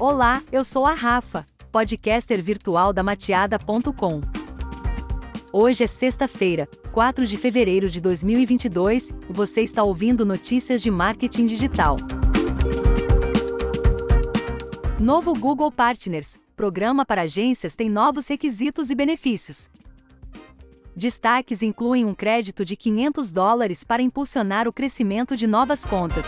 Olá, eu sou a Rafa, podcaster virtual da mateada.com. Hoje é sexta-feira, 4 de fevereiro de 2022, e você está ouvindo notícias de marketing digital. Novo Google Partners programa para agências tem novos requisitos e benefícios. Destaques incluem um crédito de 500 dólares para impulsionar o crescimento de novas contas.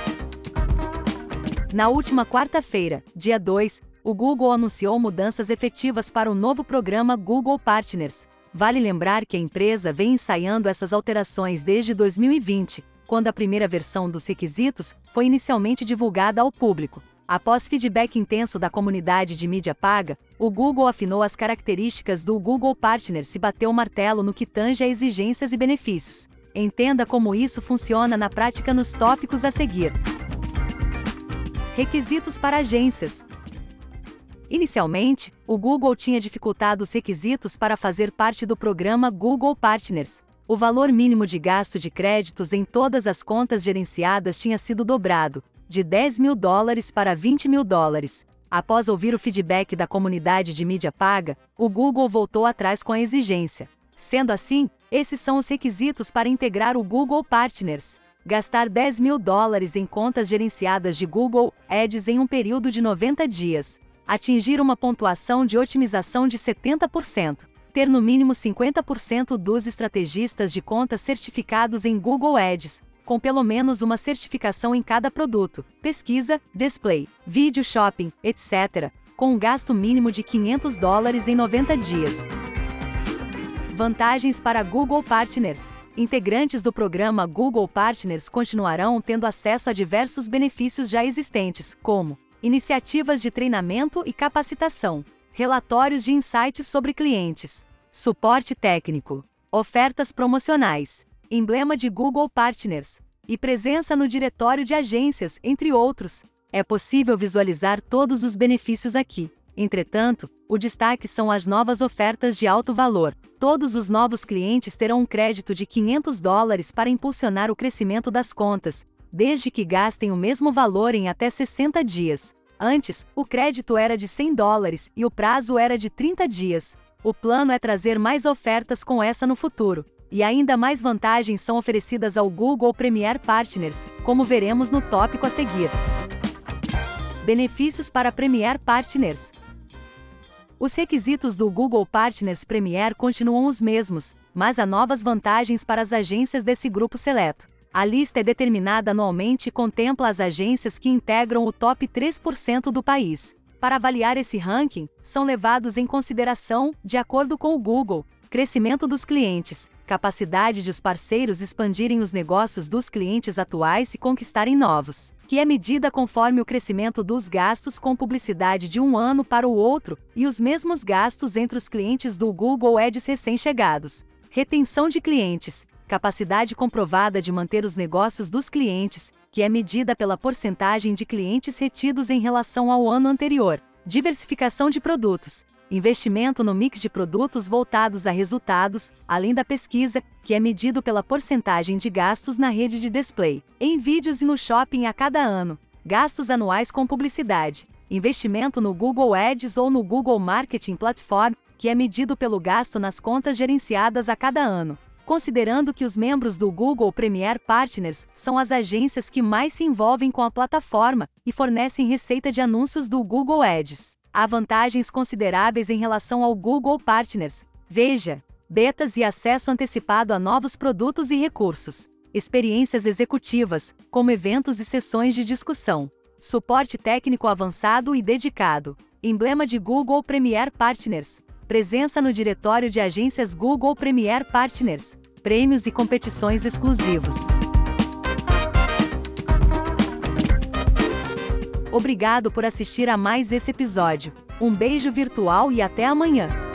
Na última quarta-feira, dia 2, o Google anunciou mudanças efetivas para o novo programa Google Partners. Vale lembrar que a empresa vem ensaiando essas alterações desde 2020, quando a primeira versão dos requisitos foi inicialmente divulgada ao público. Após feedback intenso da comunidade de mídia paga, o Google afinou as características do Google Partners e bateu o martelo no que tange a exigências e benefícios. Entenda como isso funciona na prática nos tópicos a seguir. Requisitos para agências. Inicialmente, o Google tinha dificultado os requisitos para fazer parte do programa Google Partners. O valor mínimo de gasto de créditos em todas as contas gerenciadas tinha sido dobrado, de 10 mil dólares para 20 mil dólares. Após ouvir o feedback da comunidade de mídia paga, o Google voltou atrás com a exigência. Sendo assim, esses são os requisitos para integrar o Google Partners. Gastar 10 mil dólares em contas gerenciadas de Google Ads em um período de 90 dias. Atingir uma pontuação de otimização de 70%. Ter no mínimo 50% dos estrategistas de contas certificados em Google Ads, com pelo menos uma certificação em cada produto, pesquisa, display, vídeo shopping, etc., com um gasto mínimo de 500 dólares em 90 dias. Vantagens para Google Partners. Integrantes do programa Google Partners continuarão tendo acesso a diversos benefícios já existentes, como iniciativas de treinamento e capacitação, relatórios de insights sobre clientes, suporte técnico, ofertas promocionais, emblema de Google Partners, e presença no diretório de agências, entre outros. É possível visualizar todos os benefícios aqui. Entretanto, o destaque são as novas ofertas de alto valor. Todos os novos clientes terão um crédito de 500 dólares para impulsionar o crescimento das contas, desde que gastem o mesmo valor em até 60 dias. Antes, o crédito era de 100 dólares e o prazo era de 30 dias. O plano é trazer mais ofertas com essa no futuro. E ainda mais vantagens são oferecidas ao Google Premier Partners, como veremos no tópico a seguir. Benefícios para Premier Partners. Os requisitos do Google Partners Premier continuam os mesmos, mas há novas vantagens para as agências desse grupo seleto. A lista é determinada anualmente e contempla as agências que integram o top 3% do país. Para avaliar esse ranking, são levados em consideração, de acordo com o Google, crescimento dos clientes, capacidade de os parceiros expandirem os negócios dos clientes atuais e conquistarem novos, que é medida conforme o crescimento dos gastos com publicidade de um ano para o outro e os mesmos gastos entre os clientes do Google Ads recém-chegados. Retenção de clientes, capacidade comprovada de manter os negócios dos clientes, que é medida pela porcentagem de clientes retidos em relação ao ano anterior. Diversificação de produtos, investimento no mix de produtos voltados a resultados, além da pesquisa, que é medido pela porcentagem de gastos na rede de display, em vídeos e no shopping a cada ano, gastos anuais com publicidade, investimento no Google Ads ou no Google Marketing Platform, que é medido pelo gasto nas contas gerenciadas a cada ano. Considerando que os membros do Google Premier Partners são as agências que mais se envolvem com a plataforma e fornecem receita de anúncios do Google Ads há vantagens consideráveis em relação ao Google Partners. Veja: betas e acesso antecipado a novos produtos e recursos, experiências executivas, como eventos e sessões de discussão, suporte técnico avançado e dedicado, emblema de Google Premier Partners, presença no diretório de agências Google Premier Partners, prêmios e competições exclusivos. Obrigado por assistir a mais esse episódio. Um beijo virtual e até amanhã!